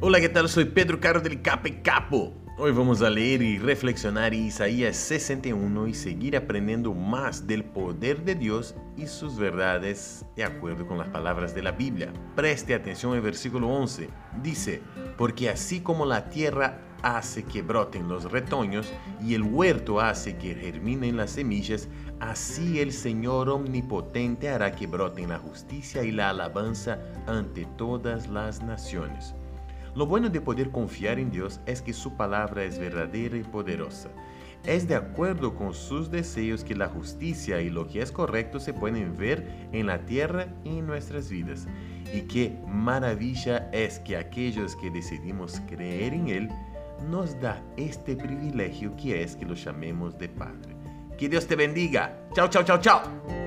Hola, ¿qué tal? Soy Pedro Caro del Cape Capo. Hoy vamos a leer y reflexionar Isaías 61 y seguir aprendiendo más del poder de Dios y sus verdades de acuerdo con las palabras de la Biblia. Preste atención al versículo 11. Dice, porque así como la tierra hace que broten los retoños y el huerto hace que germinen las semillas, así el Señor omnipotente hará que broten la justicia y la alabanza ante todas las naciones. Lo bueno de poder confiar en Dios es que su palabra es verdadera y poderosa. Es de acuerdo con sus deseos que la justicia y lo que es correcto se pueden ver en la tierra y en nuestras vidas. Y qué maravilla es que aquellos que decidimos creer en Él nos da este privilegio que es que lo llamemos de Padre. Que Dios te bendiga. Chao, chao, chao, chao.